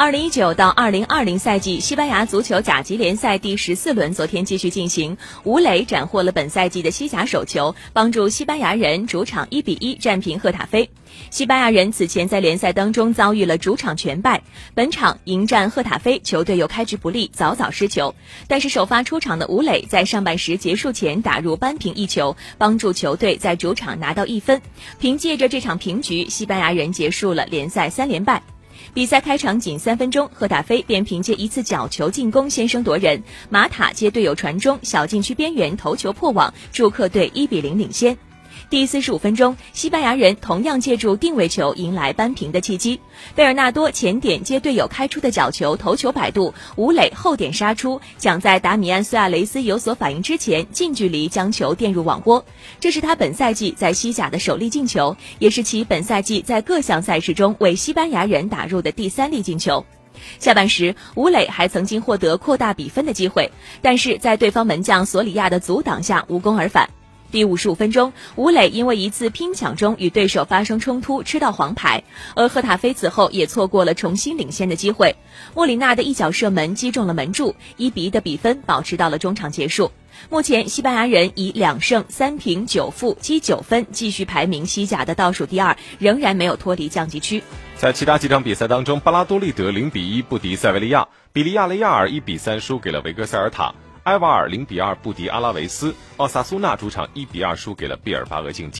二零一九到二零二零赛季西班牙足球甲级联赛第十四轮昨天继续进行，吴磊斩获了本赛季的西甲首球，帮助西班牙人主场一比一战平赫塔菲。西班牙人此前在联赛当中遭遇了主场全败，本场迎战赫塔菲，球队又开局不利，早早失球。但是首发出场的吴磊在上半时结束前打入扳平一球，帮助球队在主场拿到一分。凭借着这场平局，西班牙人结束了联赛三连败。比赛开场仅三分钟，贺大飞便凭借一次角球进攻先声夺人。马塔接队友传中，小禁区边缘头球破网，助客队一比零领先。第四十五分钟，西班牙人同样借助定位球迎来扳平的契机。贝尔纳多前点接队友开出的角球，头球摆渡，吴磊后点杀出，想在达米安·苏亚雷斯有所反应之前，近距离将球垫入网窝。这是他本赛季在西甲的首粒进球，也是其本赛季在各项赛事中为西班牙人打入的第三粒进球。下半时，吴磊还曾经获得扩大比分的机会，但是在对方门将索里亚的阻挡下无功而返。第五十五分钟，吴磊因为一次拼抢中与对手发生冲突，吃到黄牌。而赫塔菲此后也错过了重新领先的机会。莫里纳的一脚射门击中了门柱，一比一的比分保持到了中场结束。目前，西班牙人以两胜三平九负积九分，继续排名西甲的倒数第二，仍然没有脱离降级区。在其他几场比赛当中，巴拉多利德零比一不敌塞维利亚，比利亚雷亚尔一比三输给了维格塞尔塔。埃瓦尔零比二不敌阿拉维斯，奥萨苏纳主场一比二输给了毕尔巴鄂竞技。